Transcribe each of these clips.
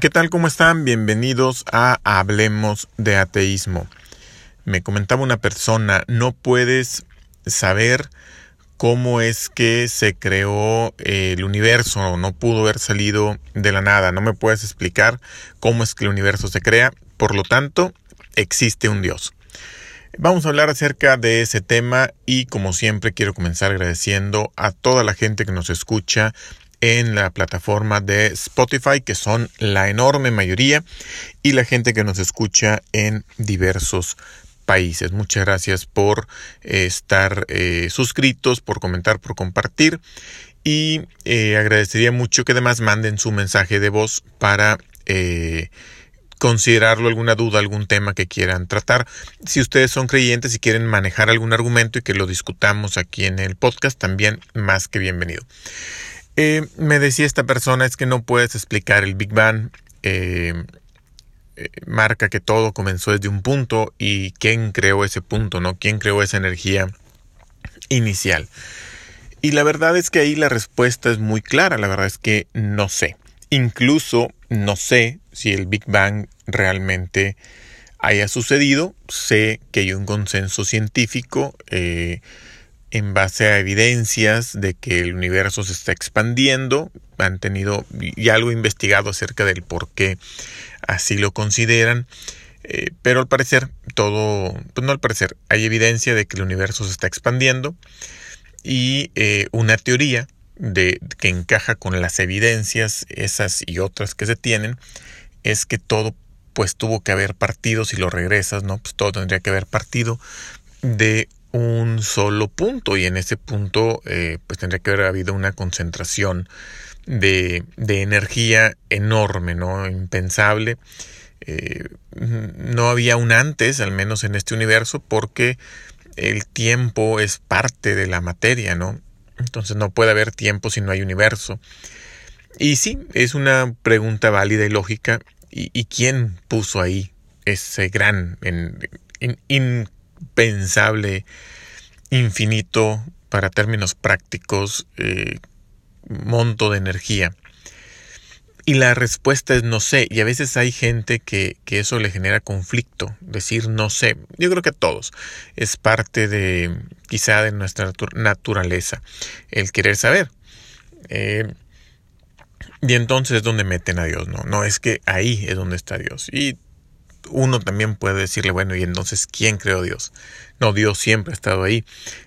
¿Qué tal? ¿Cómo están? Bienvenidos a Hablemos de Ateísmo. Me comentaba una persona, no puedes saber cómo es que se creó el universo, no pudo haber salido de la nada, no me puedes explicar cómo es que el universo se crea, por lo tanto, existe un Dios. Vamos a hablar acerca de ese tema y como siempre quiero comenzar agradeciendo a toda la gente que nos escucha en la plataforma de Spotify, que son la enorme mayoría, y la gente que nos escucha en diversos países. Muchas gracias por eh, estar eh, suscritos, por comentar, por compartir. Y eh, agradecería mucho que además manden su mensaje de voz para considerarlo alguna duda, algún tema que quieran tratar. Si ustedes son creyentes y quieren manejar algún argumento y que lo discutamos aquí en el podcast, también más que bienvenido. Eh, me decía esta persona es que no puedes explicar el Big Bang. Eh, eh, marca que todo comenzó desde un punto y quién creó ese punto, ¿no? ¿Quién creó esa energía inicial? Y la verdad es que ahí la respuesta es muy clara, la verdad es que no sé. Incluso no sé si el Big Bang realmente haya sucedido, sé que hay un consenso científico en base a evidencias de que el universo se está expandiendo. Han tenido ya algo investigado acerca del por qué así lo consideran. Eh, pero al parecer, todo, pues no al parecer, hay evidencia de que el universo se está expandiendo y eh, una teoría de, que encaja con las evidencias, esas y otras que se tienen, es que todo pues tuvo que haber partido, si lo regresas, ¿no? Pues todo tendría que haber partido de un solo punto y en ese punto eh, pues tendría que haber habido una concentración de, de energía enorme, ¿no? Impensable. Eh, no había un antes, al menos en este universo, porque el tiempo es parte de la materia, ¿no? Entonces no puede haber tiempo si no hay universo. Y sí, es una pregunta válida y lógica. ¿Y, quién puso ahí ese gran, impensable, infinito, para términos prácticos, eh, monto de energía? Y la respuesta es no sé. Y a veces hay gente que, que, eso le genera conflicto. Decir no sé. Yo creo que a todos. Es parte de quizá de nuestra naturaleza. El querer saber. Eh, y entonces es donde meten a Dios. No, no es que ahí es donde está Dios. Y uno también puede decirle, bueno, ¿y entonces quién creó Dios? No, Dios siempre ha estado ahí.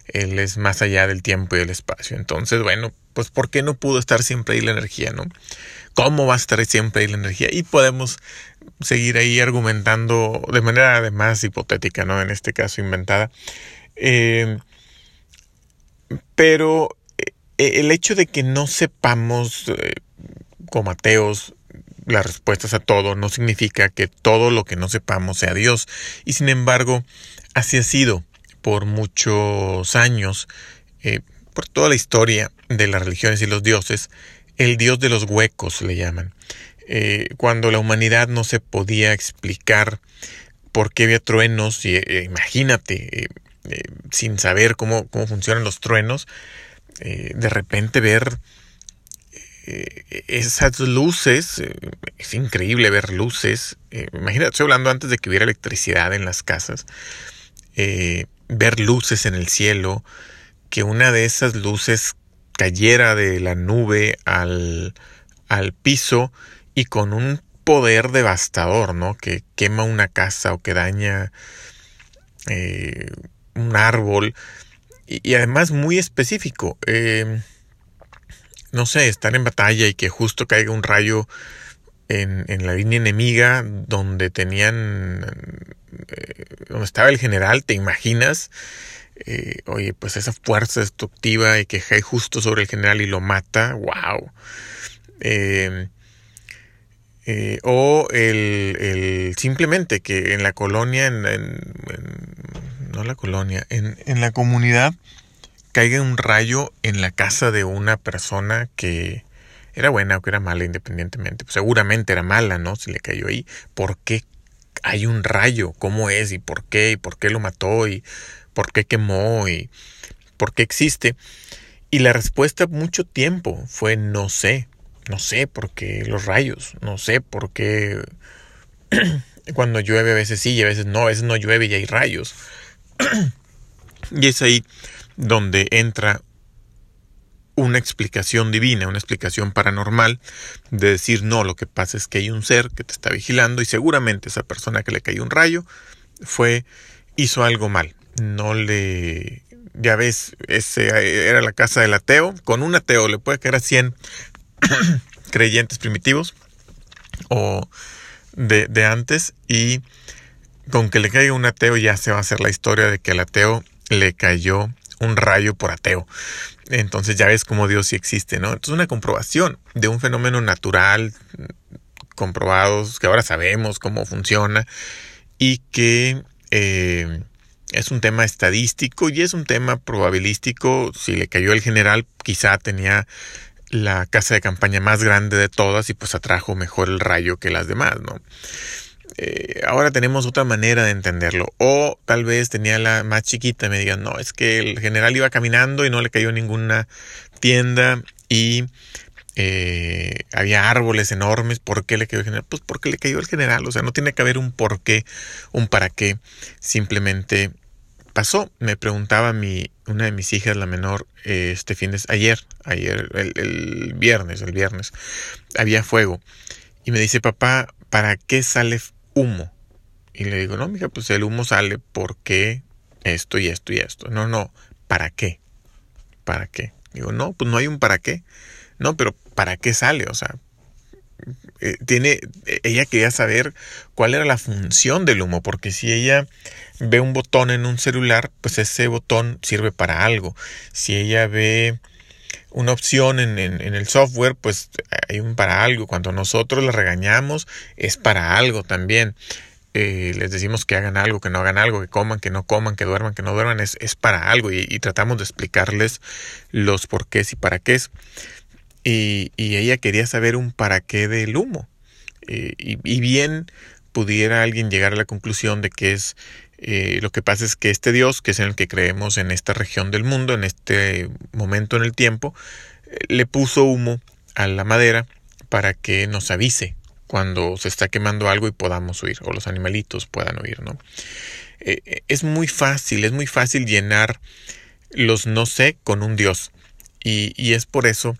Él es más allá del tiempo y del espacio. Entonces, bueno, pues ¿por qué no pudo estar siempre ahí la energía, no? ¿Cómo va a estar siempre ahí la energía? Y podemos seguir ahí argumentando de manera además hipotética, ¿no? En este caso inventada. Eh, pero eh, el hecho de que no sepamos, eh, como ateos, las respuestas a todo no significa que todo lo que no sepamos sea Dios. Y sin embargo, así ha sido por muchos años, eh, por toda la historia de las religiones y los dioses, el dios de los huecos le llaman. Eh, cuando la humanidad no se podía explicar por qué había truenos, y, eh, imagínate, sin saber cómo, cómo funcionan los truenos, de repente ver esas luces, eh, es increíble ver luces. Eh, imagínate, estoy hablando antes de que hubiera electricidad en las casas. ver luces en el cielo, que una de esas luces cayera de la nube al, al piso y con un poder devastador, ¿no? Que quema una casa o que daña un árbol. Y, y, además muy específico no sé, estar en batalla y que justo caiga un rayo en, en la línea enemiga donde tenían, eh, donde estaba el general, ¿te imaginas? Eh, oye, pues esa fuerza destructiva y que cae justo sobre el general y lo mata, wow. Eh, o el, el, simplemente que en la colonia, en, en, no la colonia, en, en la comunidad caiga un rayo en la casa de una persona que era buena o que era mala independientemente. Pues seguramente era mala, ¿no? Si le cayó ahí. ¿Por qué hay un rayo? ¿Cómo es? ¿Y por qué? ¿Y por qué lo mató? ¿Y por qué quemó? ¿Y por qué existe? Y la respuesta mucho tiempo fue no sé. No sé por qué los rayos, no sé por qué cuando llueve a veces sí y a veces no, a veces no llueve y hay rayos. y es ahí donde entra una explicación divina, una explicación paranormal de decir no, lo que pasa es que hay un ser que te está vigilando y seguramente esa persona que le cayó un rayo fue hizo algo mal, no le ya ves, ese era la casa del ateo, con un ateo le puede caer a 100 creyentes primitivos o de, de antes y con que le caiga un ateo ya se va a hacer la historia de que al ateo le cayó un rayo por ateo. Entonces ya ves cómo Dios sí existe, ¿no? Entonces una comprobación de un fenómeno natural, comprobados, que ahora sabemos cómo funciona y que eh, es un tema estadístico y es un tema probabilístico. Si le cayó el general, quizá tenía la casa de campaña más grande de todas y pues atrajo mejor el rayo que las demás, ¿no? Eh, ahora tenemos otra manera de entenderlo. O tal vez tenía la más chiquita me digan, no, es que el general iba caminando y no le cayó ninguna tienda y eh, había árboles enormes. ¿Por qué le cayó el general? Pues porque le cayó el general. O sea, no tiene que haber un por qué, un para qué. Simplemente pasó. Me preguntaba mi, una de mis hijas, la menor, este fin de ayer, ayer, el, el viernes, el viernes, había fuego. Y me dice, papá, ¿para qué sale humo. Y le digo, no, mija, pues el humo sale porque esto y esto y esto. No, no, ¿para qué? ¿Para qué? Digo, no, pues no hay un para qué. No, pero ¿para qué sale? O sea, eh, tiene, ella quería saber cuál era la función del humo, porque si ella ve un botón en un celular, pues ese botón sirve para algo. Si ella ve una opción en, el software, pues hay un para algo. Cuando nosotros la regañamos, es para algo también. Eh, les decimos que hagan algo, que no hagan algo, que coman, que no coman, que duerman, que no duerman, es, es para algo y, tratamos de explicarles los porqués y para qué es. Y, ella quería saber un para qué del humo. Eh, y, y, bien pudiera alguien llegar a la conclusión de que es eh, lo que pasa es que este Dios, que es en el que creemos en esta región del mundo, en este momento en el tiempo, le puso humo a la madera para que nos avise cuando se está quemando algo y podamos huir, o los animalitos puedan huir, ¿no? Eh, es muy fácil, es muy fácil llenar los no sé con un Dios. Y, y, es por eso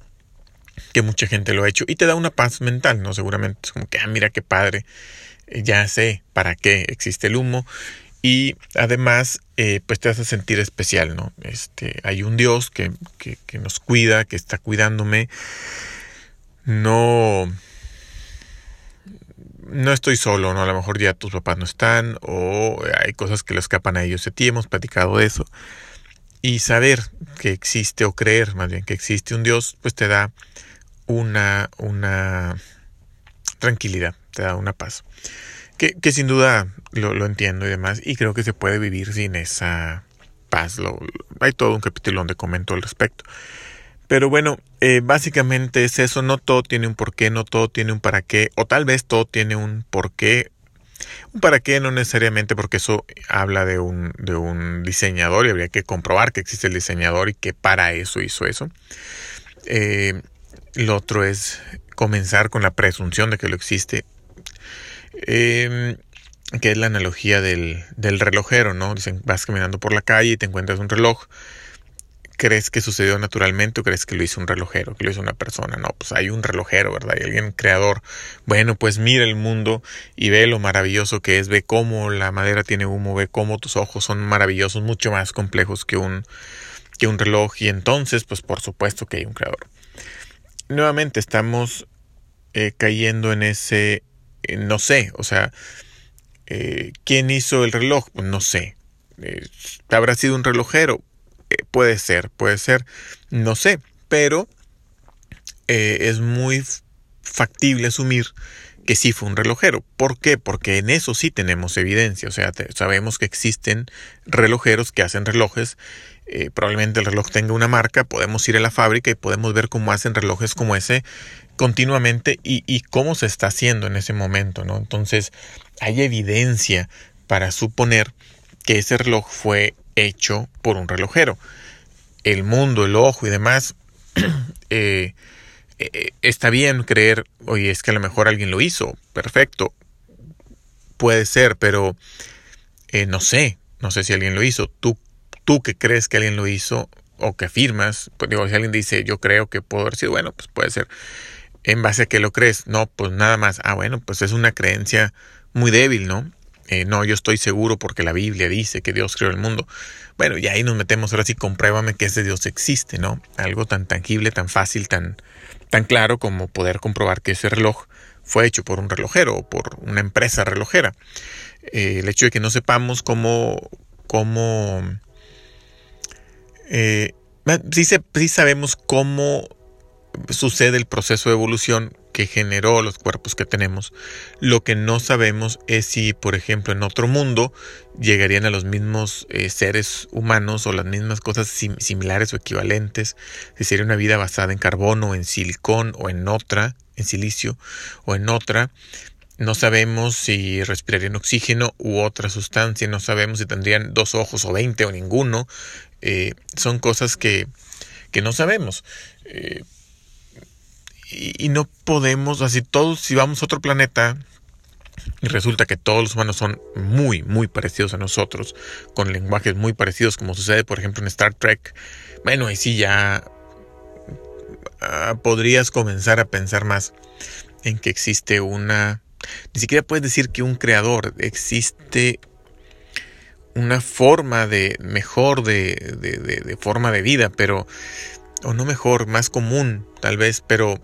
que mucha gente lo ha hecho. Y te da una paz mental, ¿no? Seguramente es como que, ah, mira qué padre, ya sé para qué existe el humo y además eh, pues te hace sentir especial, ¿no? Este, hay un Dios que, que, nos cuida, que está cuidándome. No, no estoy solo, ¿no? A lo mejor ya tus papás no están o hay cosas que le escapan a ellos. A ti hemos platicado de eso. Y saber que existe o creer más bien que existe un Dios, pues te da una, una tranquilidad, te da una paz. Que, sin duda lo, lo, entiendo y demás, y creo que se puede vivir sin esa paz. Lo, hay todo un capítulo donde comento al respecto. Pero bueno, eh, básicamente es eso, no todo tiene un porqué, no todo tiene un para qué, o tal vez todo tiene un porqué. Un para qué no necesariamente porque eso habla de un, de un diseñador y habría que comprobar que existe el diseñador y que para eso hizo eso. Eh, lo otro es comenzar con la presunción de que lo existe eh, que es la analogía del, del, relojero, ¿no? Dicen, vas caminando por la calle y te encuentras un reloj. ¿Crees que sucedió naturalmente o crees que lo hizo un relojero, que lo hizo una persona? No, pues hay un relojero, ¿verdad? Hay alguien creador. Bueno, pues mira el mundo y ve lo maravilloso que es, ve cómo la madera tiene humo, ve cómo tus ojos son maravillosos, mucho más complejos que un, que un reloj y entonces, pues por supuesto que hay un creador. Nuevamente estamos eh, cayendo en ese eh, no sé, o sea, eh, ¿quién hizo el reloj? No sé. Eh, ¿Habrá sido un relojero? puede ser, puede ser, no sé, pero es muy factible asumir que sí fue un relojero. ¿Por qué? Porque en eso sí tenemos evidencia. O sea, sabemos que existen relojeros que hacen relojes. Probablemente el reloj tenga una marca. Podemos ir a la fábrica y podemos ver cómo hacen relojes como ese continuamente y, cómo se está haciendo en ese momento, ¿no? Entonces, hay evidencia para suponer que ese reloj fue hecho por un relojero. El mundo, el ojo y demás, eh, eh, está bien creer, oye, es que a lo mejor alguien lo hizo, perfecto, puede ser, pero eh, no sé, no sé si alguien lo hizo. Tú, tú que crees que alguien lo hizo o que afirmas, pues digo, si alguien dice yo creo que puedo haber sido, bueno, pues puede ser. ¿En base a que lo crees? No, pues nada más. Ah, bueno, pues es una creencia muy débil, ¿no? Eh, no, yo estoy seguro porque la Biblia dice que Dios creó el mundo. Bueno, y ahí nos metemos ahora sí, compruébame que ese Dios existe, ¿no? Algo tan tangible, tan fácil, tan, tan claro como poder comprobar que ese reloj fue hecho por un relojero o por una empresa relojera. Eh, el hecho de que no sepamos cómo, cómo eh, sí, sí sabemos cómo sucede el proceso de evolución que generó los cuerpos que tenemos. Lo que no sabemos es si, por ejemplo, en otro mundo llegarían a los mismos eh, seres humanos o las mismas cosas similares o equivalentes, si sería una vida basada en carbono, en silicón o en otra, en silicio o en otra. No sabemos si respirarían oxígeno u otra sustancia, no sabemos si tendrían dos ojos o veinte o ninguno. Eh, son cosas que, que no sabemos. Eh, y, no podemos, así todos, si vamos a otro planeta y resulta que todos los humanos son muy, muy parecidos a nosotros, con lenguajes muy parecidos, como sucede, por ejemplo, en Star Trek, bueno, ahí sí ya ah, podrías comenzar a pensar más en que existe una... Ni siquiera puedes decir que un creador, existe una forma de mejor de, de forma de vida, pero o no mejor, más común tal vez, pero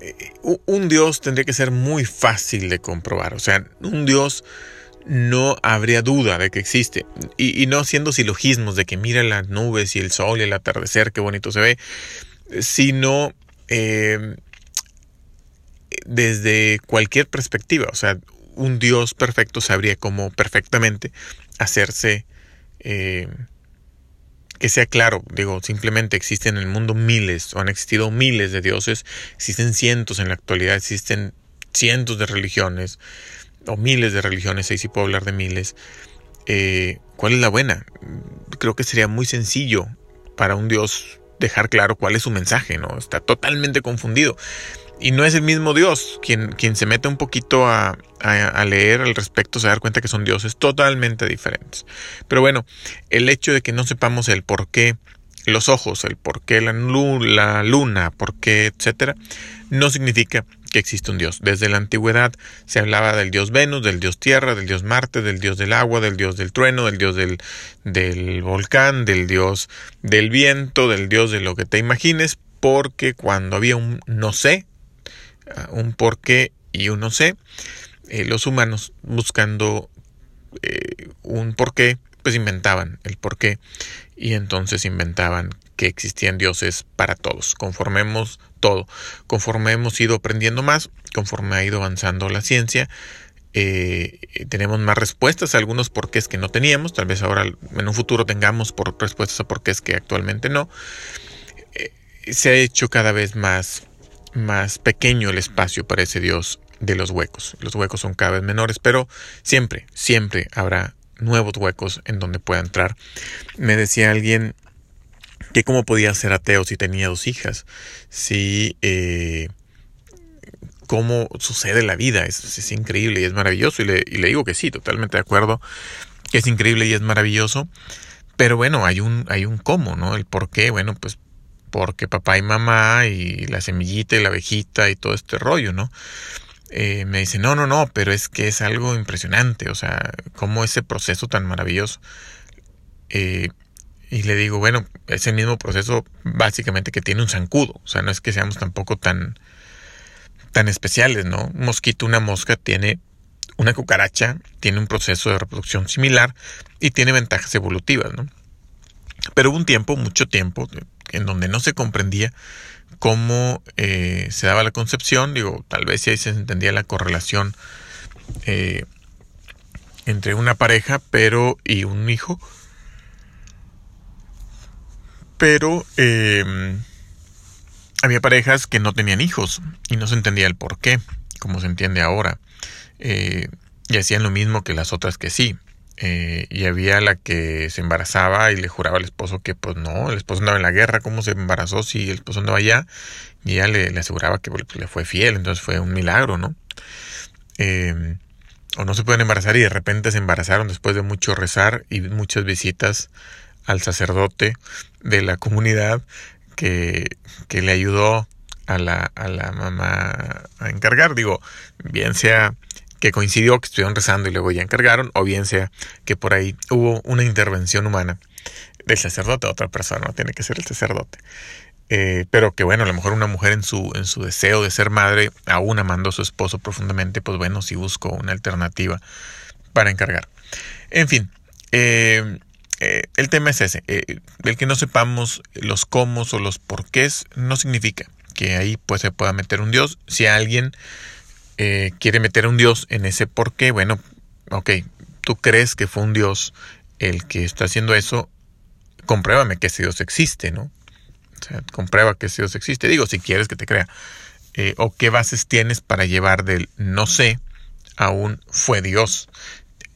eh, un Dios tendría que ser muy fácil de comprobar. O sea, un Dios no habría duda de que existe. Y, no haciendo silogismos de que mira las nubes y el sol y el atardecer, qué bonito se ve, sino eh, desde cualquier perspectiva. O sea, un Dios perfecto sabría cómo perfectamente hacerse eh, que sea claro, digo, simplemente existen en el mundo miles, o han existido miles de dioses, existen cientos en la actualidad, existen cientos de religiones, o miles de religiones, ahí sí puedo hablar de miles. Eh, ¿Cuál es la buena? Creo que sería muy sencillo para un dios dejar claro cuál es su mensaje, ¿no? Está totalmente confundido. Y no es el mismo Dios. Quien, quien se mete un poquito a, leer al respecto se da cuenta que son dioses totalmente diferentes. Pero bueno, el hecho de que no sepamos el por qué los ojos, el por qué la, la luna, por qué, etcétera, no significa que existe un Dios. Desde la antigüedad se hablaba del Dios Venus, del Dios Tierra, del Dios Marte, del Dios del agua, del Dios del trueno, del Dios del, del volcán, del Dios del viento, del Dios de lo que te imagines, porque cuando había un no sé, un por qué y un no sé. Eh, los humanos buscando eh, un por qué, pues inventaban el por qué y entonces inventaban que existían dioses para todos. Conformemos todo. Conforme hemos ido aprendiendo más, conforme ha ido avanzando la ciencia, eh, tenemos más respuestas a algunos porqués que no teníamos. Tal vez ahora en un futuro tengamos por respuestas a porqués que actualmente no. se ha hecho cada vez más más pequeño el espacio para ese Dios de los huecos. Los huecos son cada vez menores, pero siempre, siempre habrá nuevos huecos en donde pueda entrar. Me decía alguien que cómo podía ser ateo si tenía dos hijas, si eh, cómo sucede la vida, es, es, increíble y es maravilloso, y le, y le digo que sí, totalmente de acuerdo, que es increíble y es maravilloso, pero bueno, hay un, hay un cómo, ¿no? El por qué, bueno, pues porque papá y mamá y la semillita y la abejita y todo este rollo, ¿no? Eh, me dice, no, no, no, pero es que es algo impresionante, o sea, cómo ese proceso tan maravilloso. Eh, y le digo, bueno, ese mismo proceso básicamente que tiene un zancudo, o sea, no es que seamos tampoco tan, tan especiales, ¿no? Un mosquito, una mosca tiene una cucaracha, tiene un proceso de reproducción similar y tiene ventajas evolutivas, ¿no? Pero hubo un tiempo, mucho tiempo, en donde no se comprendía cómo eh, se daba la concepción, digo, tal vez si ahí se entendía la correlación eh, entre una pareja pero y un hijo, pero em, había parejas que no tenían hijos y no se entendía el por qué, como se entiende ahora, eh, y hacían lo mismo que las otras que sí. Eh, y había la que se embarazaba y le juraba al esposo que pues no, el esposo andaba en la guerra, ¿cómo se embarazó si el esposo andaba allá? Y ella le, aseguraba que pues, le fue fiel, entonces fue un milagro, ¿no? Em, o no se pueden embarazar y de repente se embarazaron después de mucho rezar y muchas visitas al sacerdote de la comunidad que, que le ayudó a la, a la mamá a encargar. Digo, bien sea que coincidió que estuvieron rezando y luego ya encargaron, o bien sea que por ahí hubo una intervención humana del sacerdote otra persona, no tiene que ser el sacerdote. Eh, pero que bueno, a lo mejor una mujer en su, en su deseo de ser madre, aún amando a su esposo profundamente, pues bueno, si buscó una alternativa para encargar. En fin, eh, eh, el tema es ese. el que no sepamos los cómo o los porqués no significa que ahí pues se pueda meter un Dios. Si alguien eh, quiere meter a un Dios en ese por qué, bueno, ok, tú crees que fue un Dios el que está haciendo eso, compruébame que ese Dios existe, ¿no? O sea, comprueba que ese Dios existe. Digo, si quieres que te crea. Eh, o qué bases tienes para llevar del no sé a un fue Dios.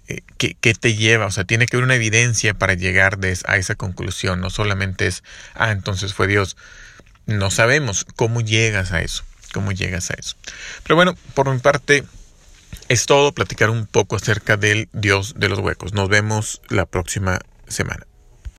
Eh, ¿qué, ¿qué, te lleva? O sea, tiene que haber una evidencia para llegar a esa conclusión. No solamente es, ah, entonces fue Dios. No sabemos cómo llegas a eso cómo llegas a eso. Pero bueno, por mi parte es todo, platicar un poco acerca del Dios de los huecos. Nos vemos la próxima semana.